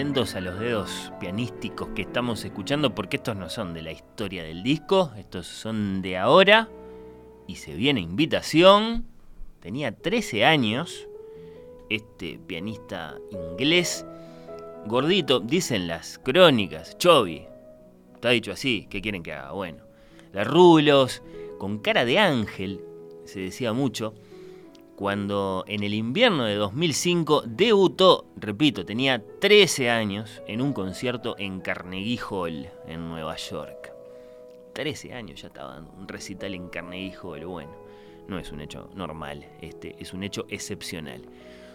A los dedos pianísticos que estamos escuchando porque estos no son de la historia del disco, estos son de ahora y se viene invitación. Tenía 13 años este pianista inglés, gordito, dicen las crónicas, Chovy, está dicho así, ¿qué quieren que haga? Bueno, de rulos, con cara de ángel, se decía mucho cuando en el invierno de 2005 debutó, repito, tenía 13 años, en un concierto en Carnegie Hall, en Nueva York. 13 años ya estaba dando un recital en Carnegie Hall, bueno, no es un hecho normal, este es un hecho excepcional.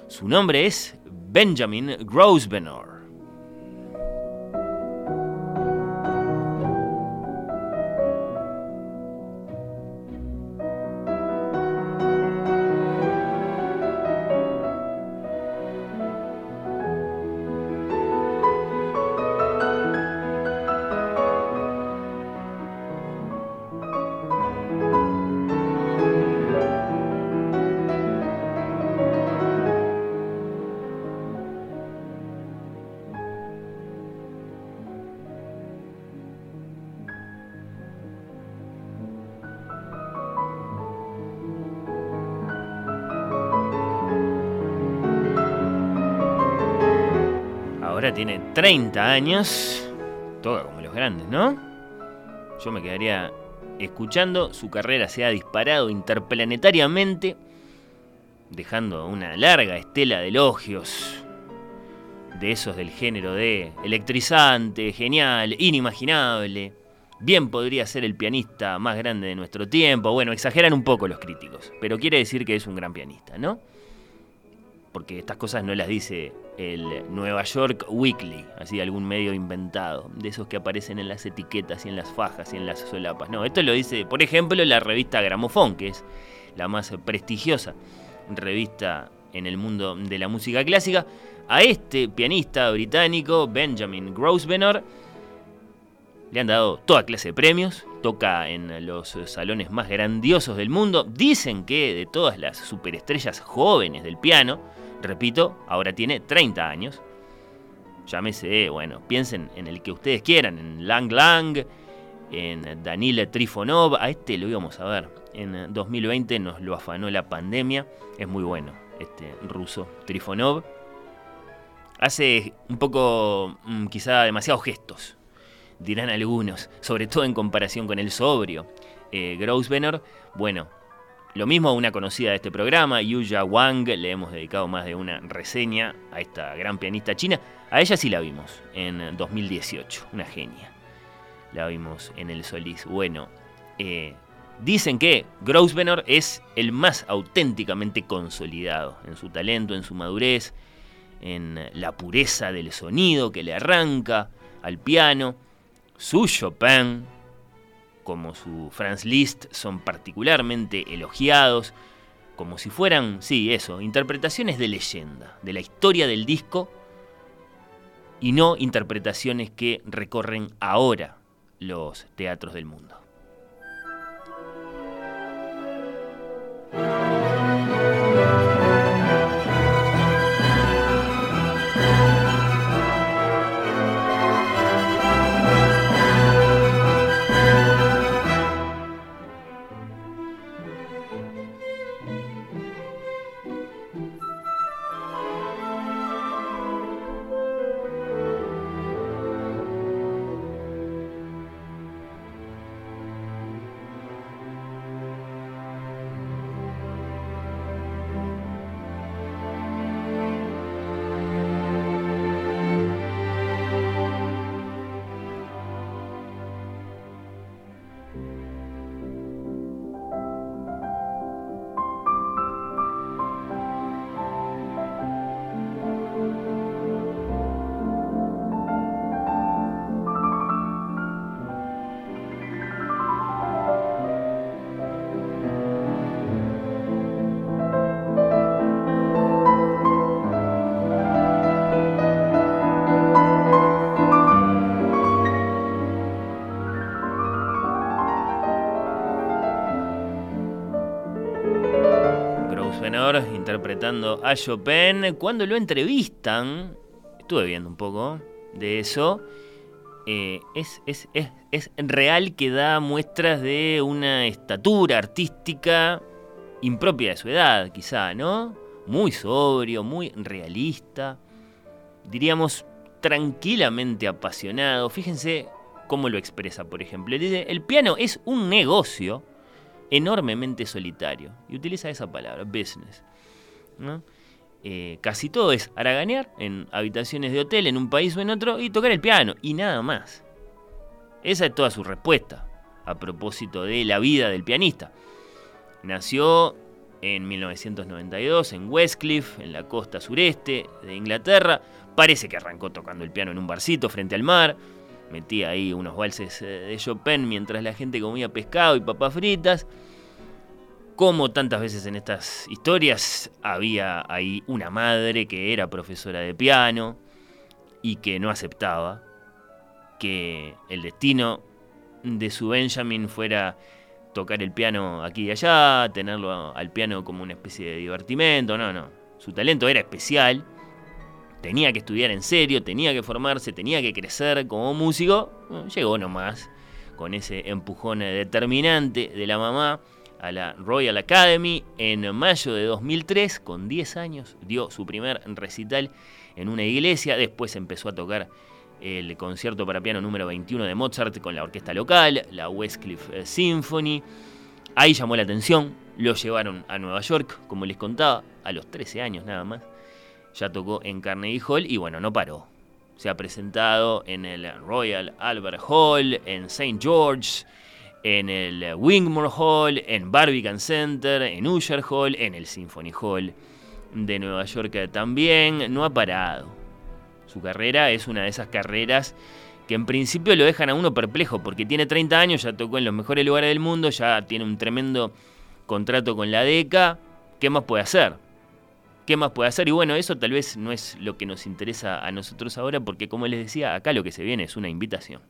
Su nombre es Benjamin Grosvenor. Tiene 30 años, toda como los grandes, ¿no? Yo me quedaría escuchando, su carrera se ha disparado interplanetariamente, dejando una larga estela de elogios de esos del género de electrizante, genial, inimaginable. Bien podría ser el pianista más grande de nuestro tiempo. Bueno, exageran un poco los críticos, pero quiere decir que es un gran pianista, ¿no? Porque estas cosas no las dice el Nueva York Weekly, así algún medio inventado, de esos que aparecen en las etiquetas y en las fajas y en las solapas. No, esto lo dice, por ejemplo, la revista Gramofón, que es la más prestigiosa revista en el mundo de la música clásica. A este pianista británico, Benjamin Grosvenor, Le han dado toda clase de premios, toca en los salones más grandiosos del mundo. Dicen que de todas las superestrellas jóvenes del piano, repito, ahora tiene 30 años. Llámese, bueno, piensen en el que ustedes quieran, en Lang Lang, en Danil Trifonov. A este lo íbamos a ver. En 2020 nos lo afanó la pandemia. Es muy bueno este ruso Trifonov. Hace un poco, mm, quizá demasiados gestos, dirán algunos, sobre todo en comparación con el sobrio. Eh, Grosvenor, bueno, lo mismo a una conocida de este programa, Yuya Wang, le hemos dedicado más de una reseña a esta gran pianista china. A ella sí la vimos en 2018, una genia. La vimos en el Solís. Bueno, eh, dicen que Grosvenor es el más auténticamente consolidado en su talento, en su madurez, en la pureza del sonido que le arranca al piano. Su Chopin, como su Franz Liszt, son particularmente elogiados, como si fueran, sí, eso, interpretaciones de leyenda, de la historia del disco, y no interpretaciones que recorren ahora los teatros del mundo. Interpretando a Chopin. Cuando lo entrevistan, estuve viendo un poco de eso, eh, es, es, es, real que da muestras de una estatura artística impropia de su edad, quizá, ¿no? Muy sobrio, muy realista, diríamos tranquilamente apasionado. Fíjense cómo lo expresa, por ejemplo. Dice, el piano es un negocio enormemente solitario. Y utiliza esa palabra, business. Eh, casi todo es haraganear en habitaciones de hotel en un país o en otro y tocar el piano y nada más. Esa es toda su respuesta a propósito de la vida del pianista. Nació en 1992 en Westcliff, en la costa sureste de Inglaterra. Parece que arrancó tocando el piano en un barcito frente al mar. Metía ahí unos valses eh, de Chopin mientras la gente comía pescado y papas fritas. Como tantas veces en estas historias, había ahí una madre que era profesora de piano y que no aceptaba que el destino de su Benjamin fuera tocar el piano aquí y allá, tenerlo al piano como una especie de divertimento, no, no. Su talento era especial, tenía que estudiar en serio, tenía que formarse, tenía que crecer como músico, llegó nomás con ese empujón determinante de la mamá a la Royal Academy en mayo de 2003, con 10 años, dio su primer recital en una iglesia, después empezó a tocar el concierto para piano número 21 de Mozart con la orquesta local, la Westcliff eh, Symphony. Ahí llamó la atención, lo llevaron a Nueva York, como les contaba, a los 13 años nada más. Ya tocó en Carnegie Hall y bueno, no paró. Se ha presentado en el Royal Albert Hall, en St. George, en el Wingmore Hall, en Barbican Center, en Usher Hall, en el Symphony Hall de Nueva York también. No ha parado. Su carrera es una de esas carreras que en principio lo dejan a uno perplejo, porque tiene 30 años, ya tocó en los mejores lugares del mundo, ya tiene un tremendo contrato con la DECA. ¿Qué más puede hacer? ¿Qué más puede hacer? Y bueno, eso tal vez no es lo que nos interesa a nosotros ahora, porque como les decía, acá lo que se viene es una invitación.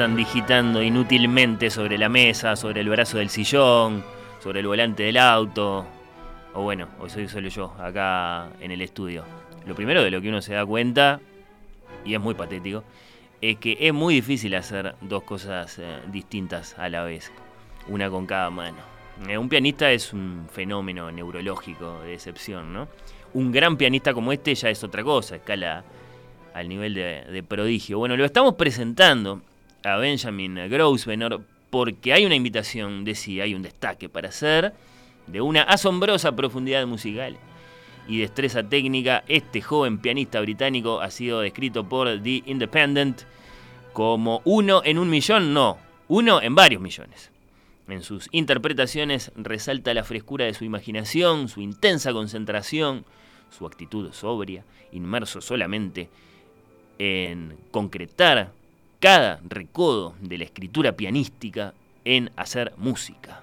Están digitando inútilmente sobre la mesa, sobre el brazo del sillón, sobre el volante del auto. O bueno, hoy soy solo yo, acá en el estudio. Lo primero de lo que uno se da cuenta, y es muy patético, es que es muy difícil hacer dos cosas eh, distintas a la vez, una con cada mano. Eh, un pianista es un fenómeno neurológico de excepción, ¿no? Un gran pianista como este ya es otra cosa, escala al nivel de, prodigio. Bueno, lo estamos presentando a Benjamin Grosvenor porque hay una invitación de sí, hay un destaque para hacer de una asombrosa profundidad musical y destreza técnica. Este joven pianista británico ha sido descrito por The Independent como uno en un millón, no, uno en varios millones. En sus interpretaciones resalta la frescura de su imaginación, su intensa concentración, su actitud sobria, inmerso solamente en concretar cada recodo de la escritura pianística en hacer música.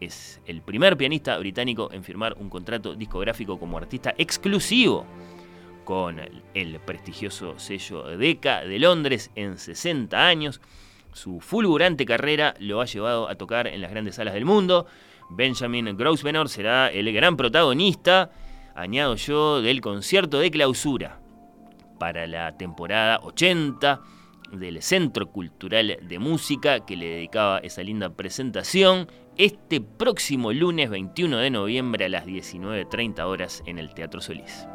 Es el primer pianista británico en firmar un contrato discográfico como artista exclusivo con el, prestigioso sello Decca de Londres en 60 años. Su fulgurante carrera lo ha llevado a tocar en las grandes salas del mundo. Benjamin Grosvenor será el gran protagonista, añado yo, del concierto de clausura para la temporada 80 del Centro Cultural de Música que le dedicaba esa linda presentación este próximo lunes 21 de noviembre a las 19.30 horas en el Teatro Solís.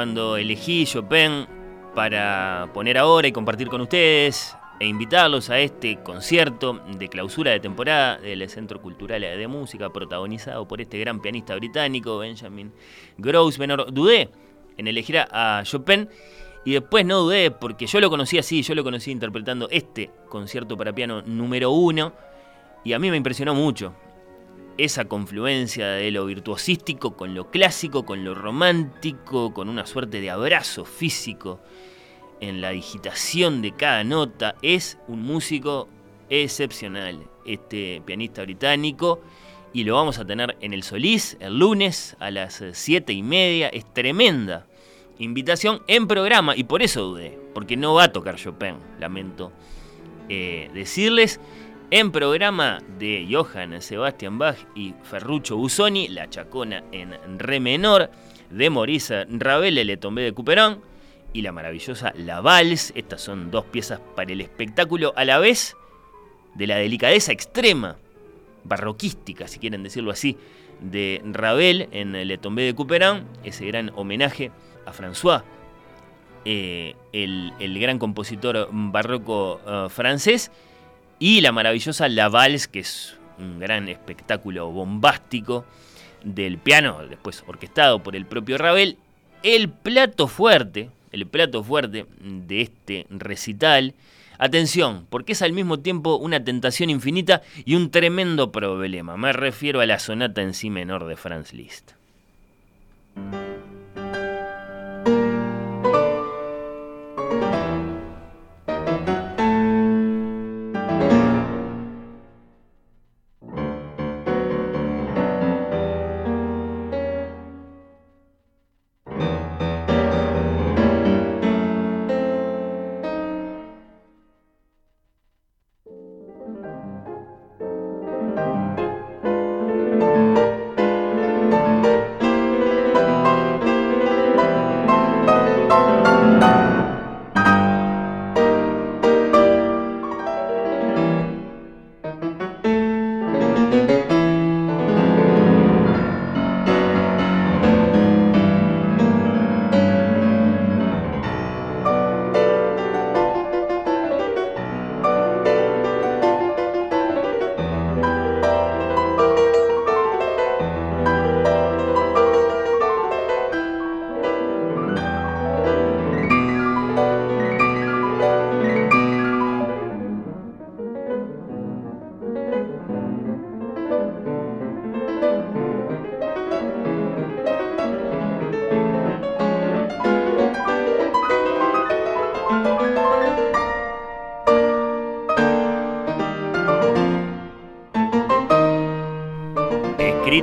Cuando elegí Chopin para poner ahora y compartir con ustedes e invitarlos a este concierto de clausura de temporada del Centro Cultural de Música protagonizado por este gran pianista británico Benjamin Grosvenor. Dudé en elegir a Chopin y después no dudé porque yo lo conocí así, yo lo conocí interpretando este concierto para piano número uno y a mí me impresionó mucho esa confluencia de lo virtuosístico con lo clásico, con lo romántico, con una suerte de abrazo físico en la digitación de cada nota, es un músico excepcional, este pianista británico, y lo vamos a tener en el Solís el lunes a las siete y media, es tremenda invitación en programa, y por eso dudé, porque no va a tocar Chopin, lamento eh, decirles en programa de Johann Sebastian Bach y Ferruccio Busoni, La Chacona en Re menor, de Maurice Ravel, Le Tombé de Couperin y la maravillosa La Vals. Estas son dos piezas para el espectáculo a la vez de la delicadeza extrema, barroquística, si quieren decirlo así, de Ravel en Le Tombé de Couperin, ese gran homenaje a François, eh, el, gran compositor barroco eh, francés y la maravillosa La Vals, que es un gran espectáculo bombástico del piano, después orquestado por el propio Ravel. El plato fuerte, el plato fuerte de este recital, atención, porque es al mismo tiempo una tentación infinita y un tremendo problema. Me refiero a la sonata en sí menor de Franz Liszt.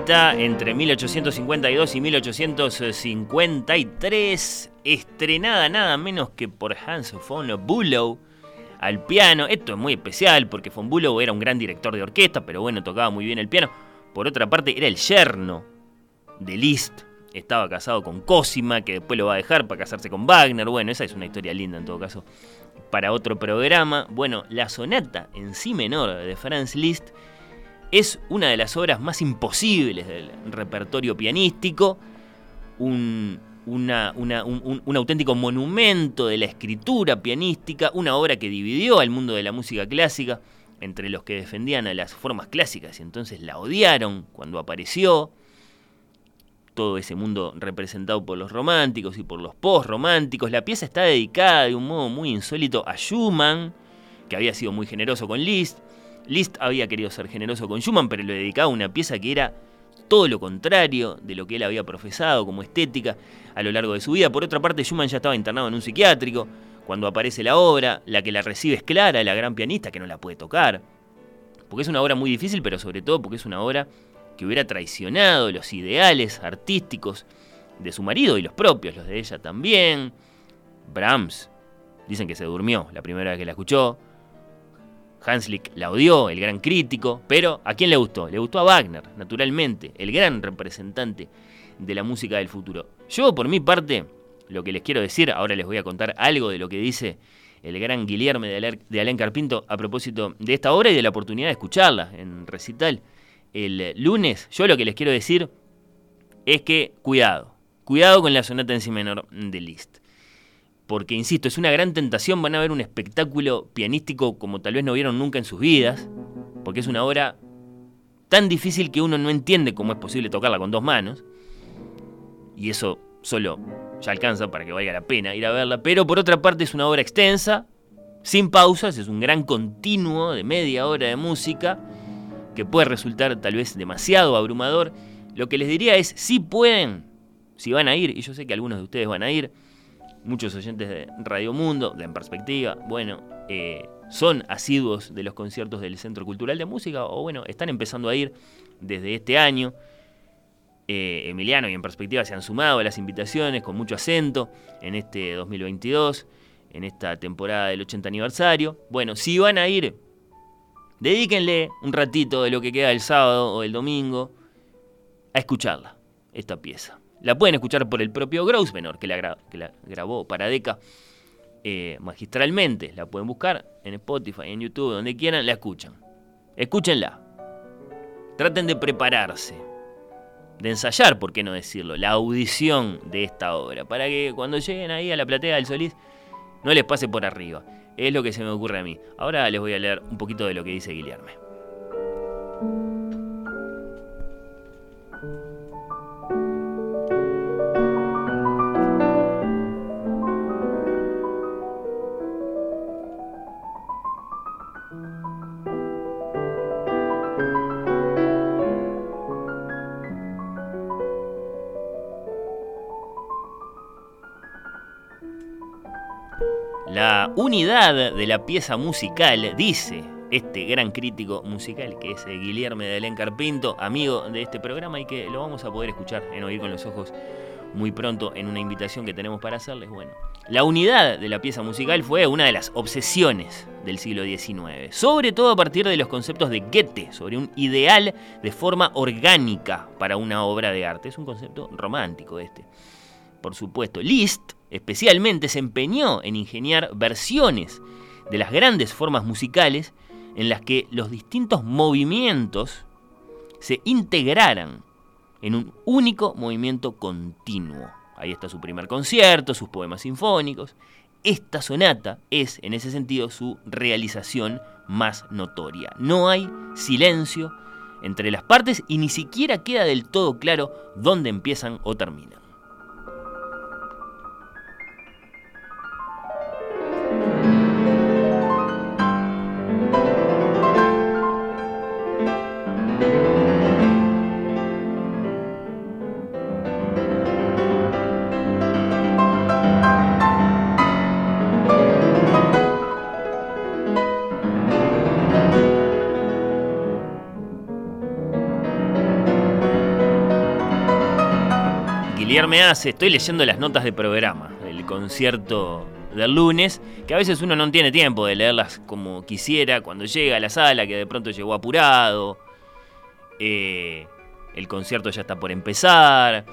Sonata entre 1852 y 1853, estrenada nada menos que por Hans von Bülow al piano. Esto es muy especial porque von Bülow era un gran director de orquesta, pero bueno, tocaba muy bien el piano. Por otra parte, era el yerno de Liszt. Estaba casado con Cosima, que después lo va a dejar para casarse con Wagner. Bueno, esa es una historia linda en todo caso para otro programa. Bueno, la sonata en sí menor de Franz Liszt es una de las obras más imposibles del repertorio pianístico, un, auténtico monumento de la escritura pianística, una obra que dividió al mundo de la música clásica entre los que defendían a las formas clásicas y entonces la odiaron cuando apareció, todo ese mundo representado por los románticos y por los post-románticos. La pieza está dedicada de un modo muy insólito a Schumann, que había sido muy generoso con Liszt, Liszt había querido ser generoso con Schumann, pero le dedicaba una pieza que era todo lo contrario de lo que él había profesado como estética a lo largo de su vida. Por otra parte, Schumann ya estaba internado en un psiquiátrico. Cuando aparece la obra, la que la recibe es Clara, la gran pianista, que no la puede tocar. Porque es una obra muy difícil, pero sobre todo porque es una obra que hubiera traicionado los ideales artísticos de su marido y los propios, los de ella también. Brahms, dicen que se durmió la primera vez que la escuchó. Hanslick la odió, el gran crítico, pero ¿a quién le gustó? Le gustó a Wagner, naturalmente, el gran representante de la música del futuro. Yo, por mi parte, lo que les quiero decir, ahora les voy a contar algo de lo que dice el gran Guillermo de Alain Carpinto a propósito de esta obra y de la oportunidad de escucharla en recital el lunes. Yo lo que les quiero decir es que cuidado, cuidado con la sonata en si menor de Liszt porque, insisto, es una gran tentación, van a ver un espectáculo pianístico como tal vez no vieron nunca en sus vidas, porque es una obra tan difícil que uno no entiende cómo es posible tocarla con dos manos, y eso solo ya alcanza para que valga la pena ir a verla, pero por otra parte es una obra extensa, sin pausas, es un gran continuo de media hora de música, que puede resultar tal vez demasiado abrumador. Lo que les diría es, si pueden, si van a ir, y yo sé que algunos de ustedes van a ir, muchos oyentes de Radio Mundo, de En Perspectiva, bueno, eh, son asiduos de los conciertos del Centro Cultural de Música, o bueno, están empezando a ir desde este año. Eh, Emiliano y En Perspectiva se han sumado a las invitaciones con mucho acento en este 2022, en esta temporada del 80 aniversario. Bueno, si van a ir, dedíquenle un ratito de lo que queda el sábado o el domingo a escucharla, esta pieza. La pueden escuchar por el propio Grosvenor, que la, que la grabó para Deca eh, magistralmente. La pueden buscar en Spotify, en YouTube, donde quieran, la escuchan. Escúchenla. Traten de prepararse, de ensayar, por qué no decirlo, la audición de esta obra, para que cuando lleguen ahí a la platea del Solís no les pase por arriba. Es lo que se me ocurre a mí. Ahora les voy a leer un poquito de lo que dice Guillermo. Unidad de la pieza musical, dice este gran crítico musical que es Guillermo de Alén Carpinto, amigo de este programa y que lo vamos a poder escuchar en Oír con los Ojos muy pronto en una invitación que tenemos para hacerles. Bueno, la unidad de la pieza musical fue una de las obsesiones del siglo XIX, sobre todo a partir de los conceptos de Goethe sobre un ideal de forma orgánica para una obra de arte. Es un concepto romántico este. Por supuesto, Liszt especialmente se empeñó en ingeniar versiones de las grandes formas musicales en las que los distintos movimientos se integraran en un único movimiento continuo. Ahí está su primer concierto, sus poemas sinfónicos. Esta sonata es, en ese sentido, su realización más notoria. No hay silencio entre las partes y ni siquiera queda del todo claro dónde empiezan o terminan. Guillermo hace, estoy leyendo las notas de programa, el concierto del lunes, que a veces uno no tiene tiempo de leerlas como quisiera cuando llega a la sala, que de pronto llegó apurado, eh, el concierto ya está por empezar,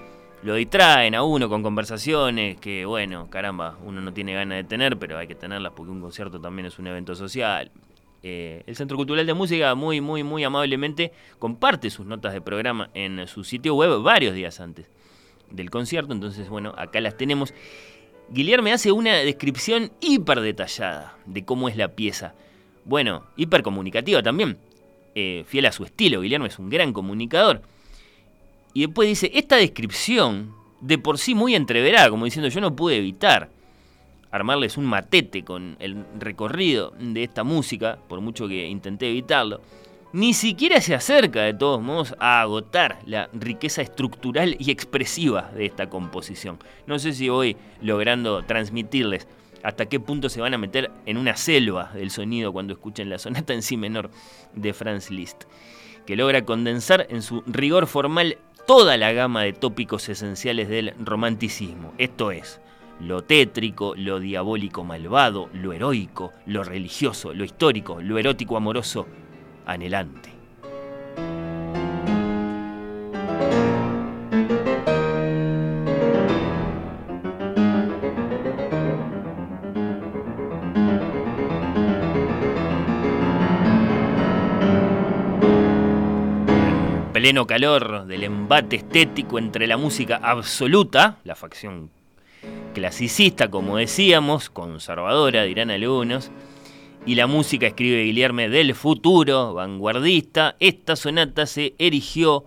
lo distraen a uno con conversaciones que, bueno, caramba, uno no tiene ganas de tener, pero hay que tenerlas porque un concierto también es un evento social. Eh, el Centro Cultural de Música muy, muy, muy amablemente comparte sus notas de programa en su sitio web varios días antes del concierto, entonces, bueno, acá las tenemos. Guillermo hace una descripción hiper detallada de cómo es la pieza. Bueno, hiper comunicativa también. Eh, fiel a su estilo, Guillermo es un gran comunicador. Y después dice, esta descripción, de por sí muy entreverada, como diciendo, yo no pude evitar armarles un matete con el recorrido de esta música, por mucho que intenté evitarlo, ni siquiera se acerca de todos modos a agotar la riqueza estructural y expresiva de esta composición. No sé si voy logrando transmitirles hasta qué punto se van a meter en una selva del sonido cuando escuchen la sonata en sí menor de Franz Liszt, que logra condensar en su rigor formal toda la gama de tópicos esenciales del romanticismo, esto es, lo tétrico, lo diabólico malvado, lo heroico, lo religioso, lo histórico, lo erótico amoroso, anhelante. En pleno calor del embate estético entre la música absoluta, la facción clasicista, como decíamos, conservadora, dirán algunos, y la música, escribe Guillermo, del futuro, vanguardista, esta sonata se erigió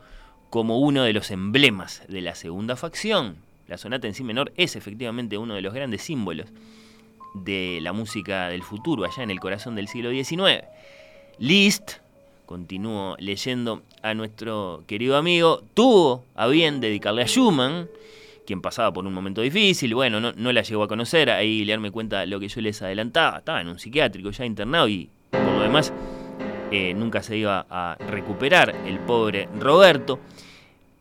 como uno de los emblemas de la segunda facción. La sonata en sí menor es efectivamente uno de los grandes símbolos de la música del futuro, allá en el corazón del siglo XIX. Liszt, continúo leyendo a nuestro querido amigo, tuvo a bien dedicarle a Schumann, quien pasaba por un momento difícil, bueno, no, la llegó a conocer, ahí Lear me cuenta lo que yo les adelantaba, estaba en un psiquiátrico ya internado y por lo demás eh, nunca se iba a recuperar el pobre Roberto.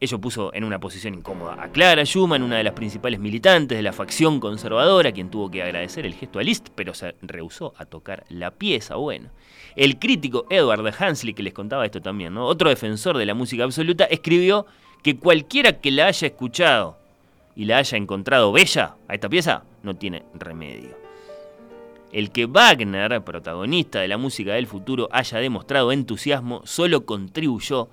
Ello puso en una posición incómoda a Clara Schumann, una de las principales militantes de la facción conservadora, quien tuvo que agradecer el gesto a Liszt, pero se rehusó a tocar la pieza. Bueno, el crítico Edward Hansley, que les contaba esto también, otro defensor de la música absoluta, escribió que cualquiera que la haya escuchado y la haya encontrado bella a esta pieza, no tiene remedio. El que Wagner, protagonista de la música del futuro, haya demostrado entusiasmo solo contribuyó,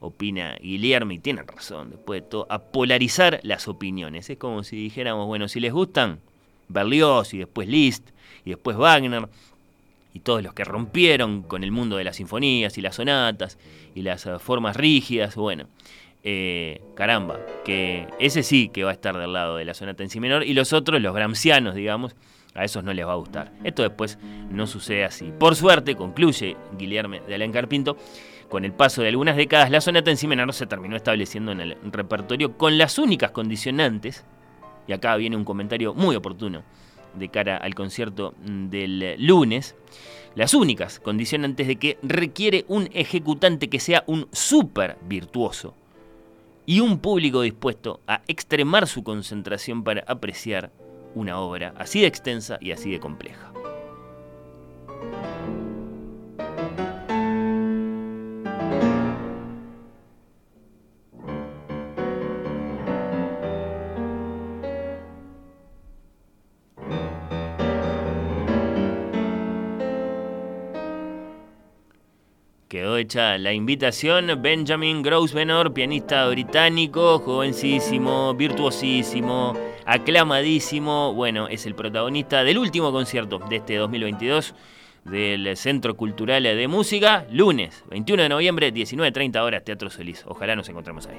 opina Guillermo, y tiene razón, después de todo, a polarizar las opiniones. Es como si dijéramos, bueno, si les gustan Berlioz y después Liszt y después Wagner, y todos los que rompieron con el mundo de las sinfonías y las sonatas y las eh, formas rígidas, bueno, eh, caramba, que ese sí que va a estar del lado de la sonata en si menor y los otros, los gramscianos, digamos, a esos no les va a gustar. Esto después no sucede así. Por suerte, concluye Guillermo de Alencar Pinto, con el paso de algunas décadas, la sonata en si menor se terminó estableciendo en el repertorio con las únicas condicionantes, y acá viene un comentario muy oportuno de cara al concierto del lunes, las únicas condicionantes de que requiere un ejecutante que sea un súper virtuoso y un público dispuesto a extremar su concentración para apreciar una obra así de extensa y así de compleja. Quedó hecha la invitación. Benjamin Grosvenor, pianista británico, jovencísimo, virtuosísimo, aclamadísimo. Bueno, es el protagonista del último concierto de este 2022 del Centro Cultural de Música, lunes 21 de noviembre, 19.30 horas, Teatro Solís. Ojalá nos encontremos ahí.